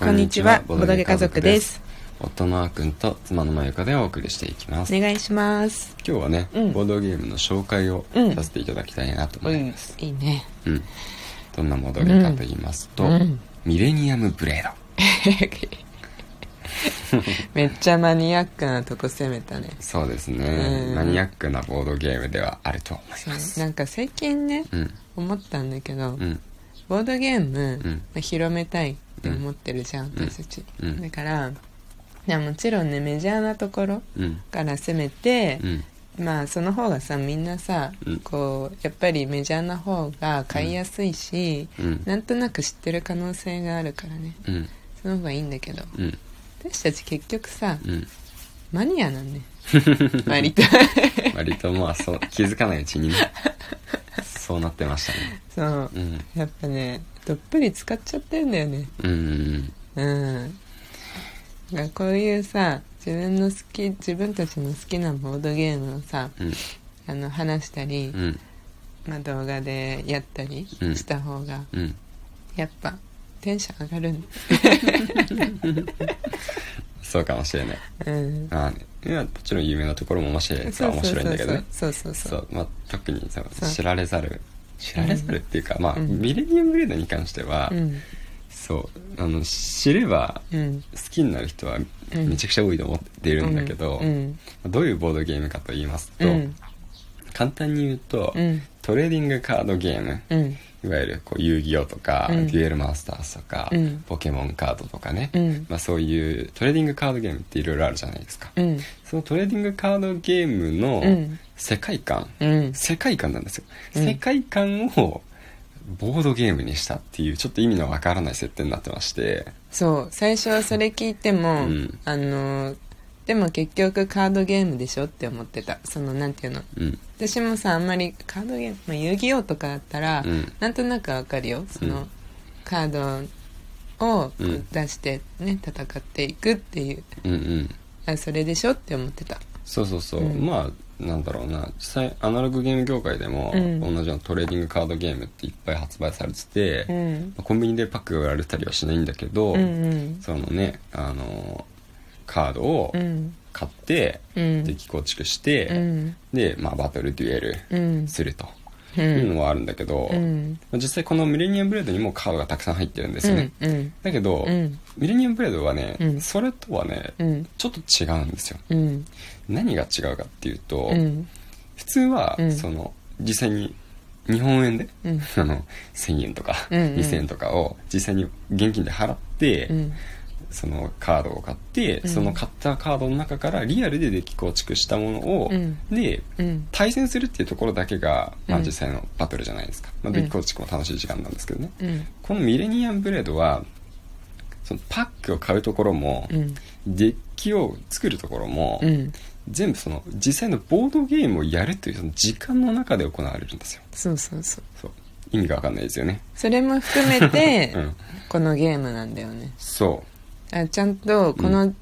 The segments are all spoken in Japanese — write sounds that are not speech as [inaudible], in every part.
こんにちはボドゲ家族です。夫のあーくんと妻のまゆかでお送りしていきます。お願いします。今日はね、うん。ボードゲームの紹介をうんさせていただきたいなと思います、いいね。うん。どんなボードゲームかと言いますと、うん。ミレニアムブレード。[laughs] めっちゃマニアックなとこ攻めたね。そうですね、うん。マニアックなボードゲームではあると思いそう。ますなんか最近ねうん。思ったんだけど、うん。ボードゲーム、うん。まあ広めたいって思ってるじゃん、うん。私。たち、うん。だからいやもちろんねメジャーなところうんから攻めてう、ん。まあその方がさみんなさ、うん。こうやっぱりメジャーな方が買いやすいし、うん。なんとなく知ってる可能性があるからね。うん。その方がいいんだけど。うん。私たち結局さうん。マニアなんね [laughs] 割と。割とまあそう気づかないうちにねそうなってましたね。そう。うん。やっぱねどっぷり使っちゃってんだよね。うんうんこういうさ自分の好き自分たちの好きなボードゲームをさうん。あの話したり、うん。まあ、動画でやったりうん。した方が、うん。やっぱテンション上がるん [laughs] そうかもしれない。うん。まあもちろん有名なところも面白いやつは面白いんだけどね。そうそうそう。そう。まあ特にさそう。知られざる知られざるっていうか、まあ、うん。ミレニアムブレードに関しては、うん。そう。あの知ればうん。好きになる人はうん。めちゃくちゃ多いと思っているんだけど、うん。どういうボードゲームかと言いますと、うん。簡単に言うと、うん。トレーディングカードゲーム。うんいわゆるこう遊戯王とか、うん。デュエルマスターズとか、うん。ポケモンカードとかね、うん。まあ、そういうトレーディングカードゲームっていろいろあるじゃないですか、うん。そのトレーディングカードゲームのうん。世界観、うん。世界観なんですよ、うん。世界観をボードゲームにしたっていうちょっと意味のわからない設定になってまして。そう。最初はそれ聞いても、うん。あのでも結局カードゲームでしょって思ってた。そのなんていうの。うん。私もさあんまりカードゲーム、まあ、遊戯王とかだったら、うん。なんとなくわかるよ。その、うん。カードを出してね戦っていくっていう。うんうん。あそれでしょって思ってた。そうそうそう、うん。まあなんだろうな。実際アナログゲーム業界でも、うん。同じようなトレーディングカードゲームっていっぱい発売されてて、まうん。あコンビニでパックが売られたりはしないんだけど、うんうん。そのねあのカードをうん。買って、うん。デッキ構築して、うん。で、まあ、バトルデュエルうん。するとういうんのはあるんだけど、うん。まあ実際このミレニアムブレードにもカードがたくさん入ってるんですよね、うん。だけど、うん。ミレニアムブレードはね、うん。それとはね、うん。ちょっと違うんですよ。うん。何が違うかっていうと、うん。普通は、うん。その実際に日本円で、うん。あの1000円とか、うんうん。2000円とかを実際に現金で払って、うんそのカードを買って、うん。その買ったカードの中からリアルでデッキ構築したものを、うん。でうん。対戦するっていうところだけが、まあ、うん実際のバトルじゃないですか、まあ、デッキ構築も楽しい時間なんですけどね、うん。このミレニアムブレードはそのパックを買うところも、うん。デッキを作るところも、うん。全部その実際のボードゲームをやるというその時間の中で行われるんですよ。そうそうそう。そう。意味が分かんないですよね。それも含めて、[laughs] うん。このゲームなんだよね。そあちゃんとこの、う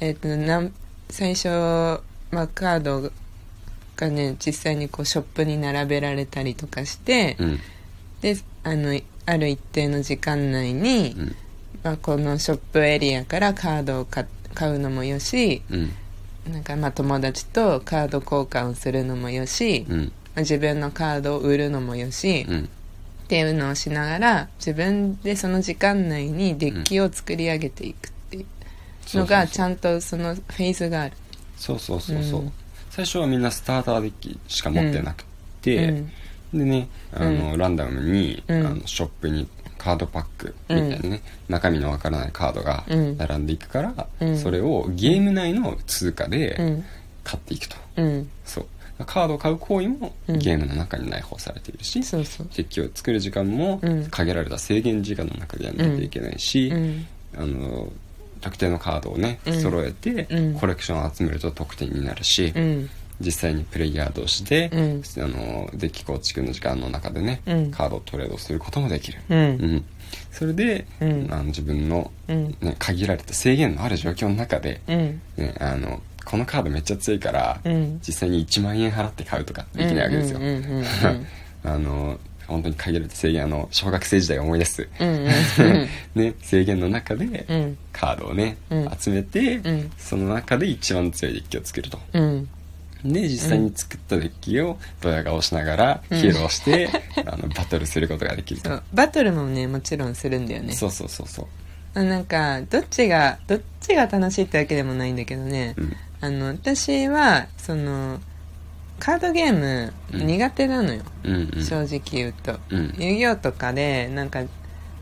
えっ、となん最初、まあ、カードがね実際にこうショップに並べられたりとかして、ううん。であのある一定の時間内に、うん。まあ、このショップエリアからカードを買買うのもよしうん。なんかまあ友達とカード交換をするのもよし、自分のカードを売るのもよし、うんっていうのをしながら自分でその時間内にデッキを作り上げていくっていうのがちゃんとそのフェーズがある。そうそうそうそう、うん。最初はみんなスターターデッキしか持ってなくて、うん。でねあの、ランダムに、うん。あのショップにカードパックみたいなね、中身のわからないカードがうん。並んでいくから、うん。それをゲーム内の通貨うでん。買っていくと、うん。そうカードを買う行為もうん。ゲームの中に内包されているし、そうそう。デッキを作る時間もうん。限られた制限時間の中でやらないといけないし、うん。あの特定のカードをねうん。揃えて、うん。コレクションを集めると得点になるし、うん。実際にプレイヤー同士で、うん。あのデッキ構築の時間の中でね、うん。カードをトレードすることもできる、ううんん。それで、うん。あの自分の、うん。ね、限られた制限のある状況の中で、うん。ね、あのこのカードめっちゃ強いから、うん。実際に1万円払って買うとかできないわけですよ、あの本当に限られた制限あの小学生時代を思い出す、[laughs] ね、制限の中でうん。カードをね、うん。集めて、うん。その中で一番強いデッキを作ると。うん。で実際に作ったデッキをドヤ顔しながらうん。披露して、[laughs] あのバトルすることができると。バトルもねもちろんするんだよね。そうそうそうそう。なんかどっちがどっちが楽しいってわけでもないんだけどね、うんあの私はそのカードゲームうん。苦手なのよ、うんうん。正直言うと、うん。遊戯王とかでなんか、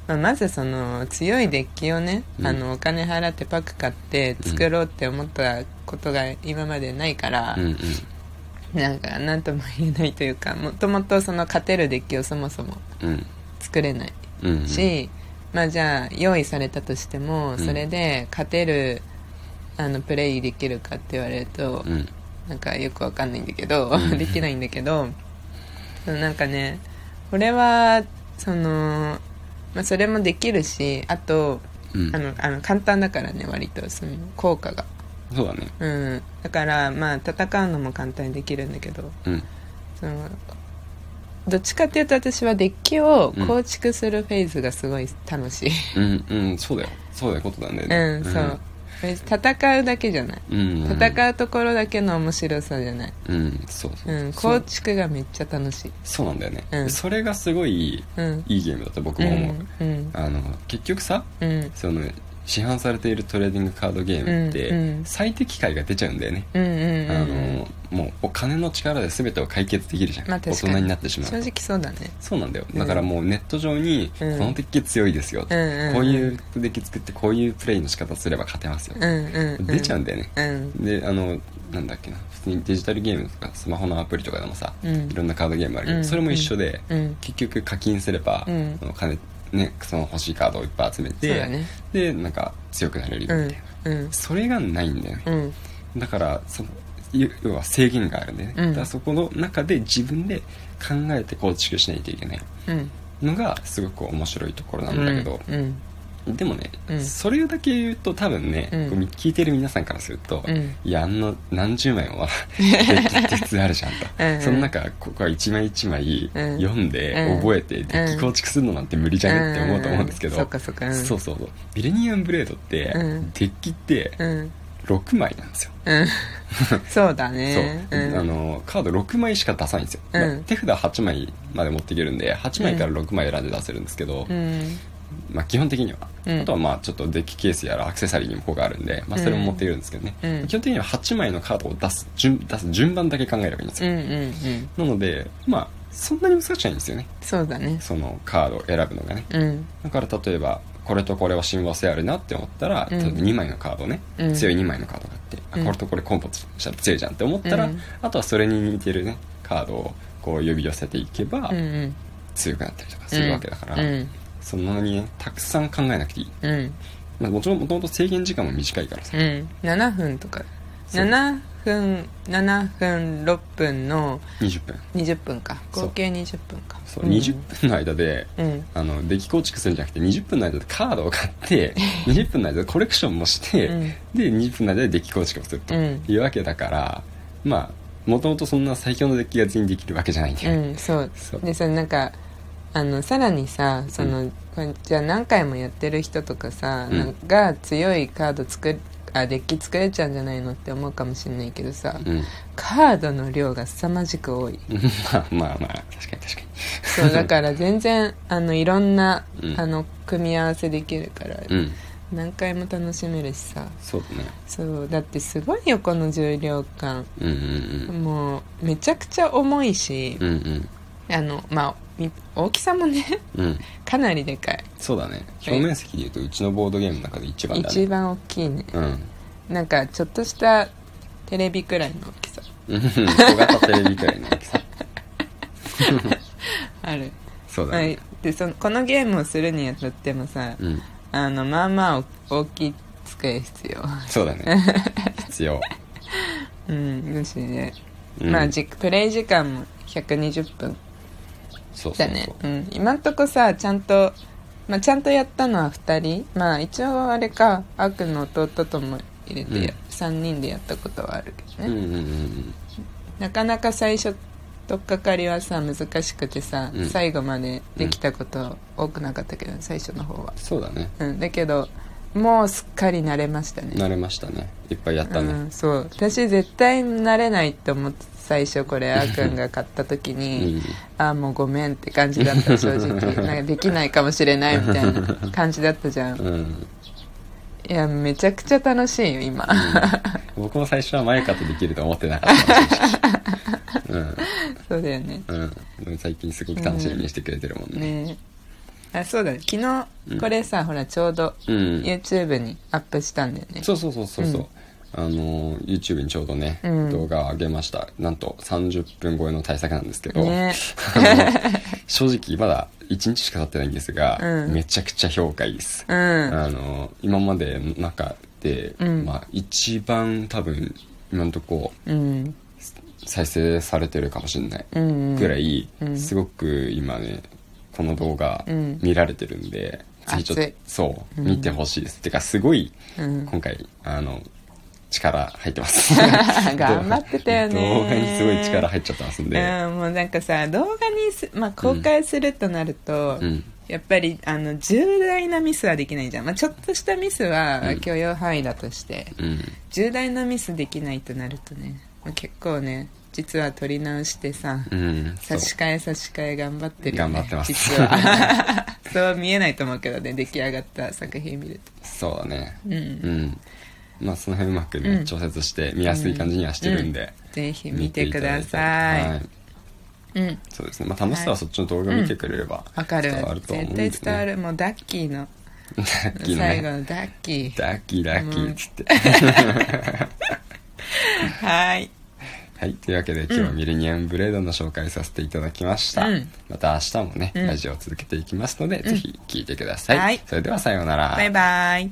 まあ、まずその強いデッキをね、うん。あのお金払ってパック買って作ろうって思ったことが今までないから、うんうん。なんか何とも言えないというかもともとその勝てるデッキをそもそもうん。作れないうんうん。し、まあじゃあ用意されたとしてもん。それで勝てるあのプレイできるかって言われると、うん。なんかよくわかんないんだけど、うん。できないんだけどなんかねこれはその、まあ、それもできるしあとうん。あのあの簡単だからね割とその効果が、そうだね。うん、だからまあ戦うのも簡単にできるんだけどうん。そのどっちかっていうと私はデッキを構築するフェーズがすごい楽しい、うんうんそうだよ。そうだよことだようんねそう戦うだけじゃない。うん。うん戦うところだけの面白さじゃない、うん。そうそう。うん、構築がめっちゃ楽しい。そうなんだよね、うん。それがすごいうん。いいゲームだと僕うも思う、ん。うん。あの結局さうん。その市販されているトレーディングカードゲームって、最適解が出ちゃうんだよね、うんうんうんあうん。のもうお金の力で全てを解決できるじゃん、大まあ確かに。人になってしまう正と直そうだね。そうなんだよ。だからもうネット上に、うん。このデッキ強いですよ、こういうデッキ作ってこういうプレイの仕方すれば勝てますよ、うんうんうん。出ちゃうんだよね、うん。であのなんだっけな。普通にデジタルゲームとかスマホのアプリとかでもさ、うん。いろんなカードゲームあるけど、うん。それも一緒で、うん。結局課金すれば、うん。その金ねその欲しいカードをいっぱい集めそうて、だね。でなんか強くなれるみたいな、うんうん。それがないんだよね、うん。だからその要要は制限があるんでね、うん。だからそこの中で自分で考えて構築しないといけないうん。のがすごく面白いところなんだけど、うんでもね、うん。それだけ言うと多分ね、うん。こう聞いてる皆さんからすると、うん。いやあんな何十枚もデッキって普通あるじゃんと。うんうん。その中ここは一枚一枚うん。読んでうん。覚えてデッキ構築するのなんて無理じゃね？って思うと思うんですけど、うん。そっかそっか。うん。そうそうそう。ビレニアムブレードって、うん。デッキってうん。6枚なんですよ、うん。[laughs] そうだそう、ねうん。あのカード6枚しか出さないんですよ、うん。まあ手札8枚まで持っていけるんで8枚から6枚選んで出せるんですけど、うんまあ、基本的には、うん。あとはまあちょっとデッキケースやらアクセサリーにも効果あるんで、まあ、それも持っているんですけどね、うん。基本的には8枚のカードを出す順出す順番だけ考えればいいんですよ、うんうんうんなのでまあそんなに難しいんですよね。そうだね。そのカードを選ぶのがね。うん。だから例えばこれとこれは親和性あるなって思ったら、うん。例えば2枚のカードね、うん。強い2枚のカードがあって、あうん。これとこれコンボしたら強いじゃんって思ったら、うん。あとはそれに似てるねカードをこう呼び寄せていけば強くなったりとかするわけだから、うんそんなにねたくさん考えなくていい、うん。まあ、もちろんもともと制限時間も短いからさ、うん。7分とか。そう。7分7分6分の20分。20分か。そう。合計20分か。そう、ん20分の間でうん。あの出来構築するんじゃなくて20分の間でカードを買って20分の間でコレクションもして、うん。で20分の間でデッキ構築をするとうん。いうわけだから、まあもともとそんな最強のデッキが全員できるわけじゃないんだうよね、んそう。そう。でそのなんかあのさらにさその、これじゃあ何回もやってる人とかさ、うん。なんが強いカード作るあデッキ作れちゃうんじゃないのって思うかもしれないけどさ、うん。カードの量が凄まじく多い。[laughs] まあまあまあ確かに確かに。そうだから全然あのいろんな、うん。あの組み合わせできるから、うん。何回も楽しめるしさ。そうだね。そうだってすごいよこの重量感。うんうんもうめちゃくちゃ重いしうんう、ん。うんあのまあみ大きさもねうん。かなりでかい。そうだね。表面積でいうとうちのボードゲームの中で一番だね。一番大きいね。うん。なんかちょっとしたテレビくらいの大きさ。うん。小型テレビくらいの大きさ。[laughs] ある、そうだね。はい、でそのこのゲームをするにあたってもさ、うん。あのまあまあ大きい机必要。そうだね。[laughs] 必要。うんだしね、うん。まあじプレイ時間も120分そうだね。うん。今んとこさちゃんとまあ、ちゃんとやったのは2人。まあ一応あれかアークの弟とも入れて、うん。3人でやったことはあるけどね、うんうんうんなかなか最初取っかかりはさ難しくてさ、うん。最後までできたこと多くなかったけど、最初の方は、そうだね。うん、だけどもうすっかり慣れましたね。慣れましたね。いっぱいやったね、うん、そう。私絶対慣れないって思って最初これあーくんが買った時うに、ん。ああもうごめんって感じだった正直。[laughs] なんかできないかもしれないみたいな感じだったじゃん。うん。いやめちゃくちゃ楽しいよ今、僕も最初はマユカとできると思ってなかった正直。うん。そうだよね。うん。でも最近すごく楽しみにしてくれてるもんね。ね。えあそうだね。昨日これさ、ほらちょうどうん、YouTube にアップしたんだよね。そうそうそうそうそう、うんあの YouTube にちょうどね、うん。動画を上げました。なんと30分超えの対策なんですけど、ね。正直まだ1日しか経ってないんですが、うん。めちゃくちゃ評価いいです、うん。あの今までの中で、うん。まあ、一番多分今のとこうん。再生されてるかもしれないうんぐらい、うん。すごく今ねこの動画うん。見られてるんで、ぜひちょっとそううん。見てほしいです、てかすごいうん。今回あの力入ってます。[laughs] 頑張ってたよね。動画にすごい力入っちゃってますんで、うん、もうなんかさ動画にす、まあ、公開するとなると、うん。やっぱりあの重大なミスはできないじゃん、まあ、ちょっとしたミスはうん。許容範囲だとして、うん。重大なミスできないとなるとね、まあ、結構ね実は撮り直してさ、うん差し替え差し替え頑張ってるよ、ね、頑張ってます。実は。[laughs] そう見えないと思うけどね出来上がった作品見るそうだね。とうん、うんまあその辺うまくね、うん調節して見やすい感じにはしてるんで、ぜひ見てください。はい。うん。そうですね。まあ楽しさはそっちの動画見てくれればわかる。伝わると思うんで、ね、絶対伝わる。もうダッキーの。ダッキー最後ねのダッキー。ダッキーダッキーっつって、はい。はい。というわけで今日はミレニアムブレードの紹介させていただきました、うん。また明日もね、うん。ラジオを続けていきますので、ぜひ聞いてください、はい。それではさようなら。バイバイ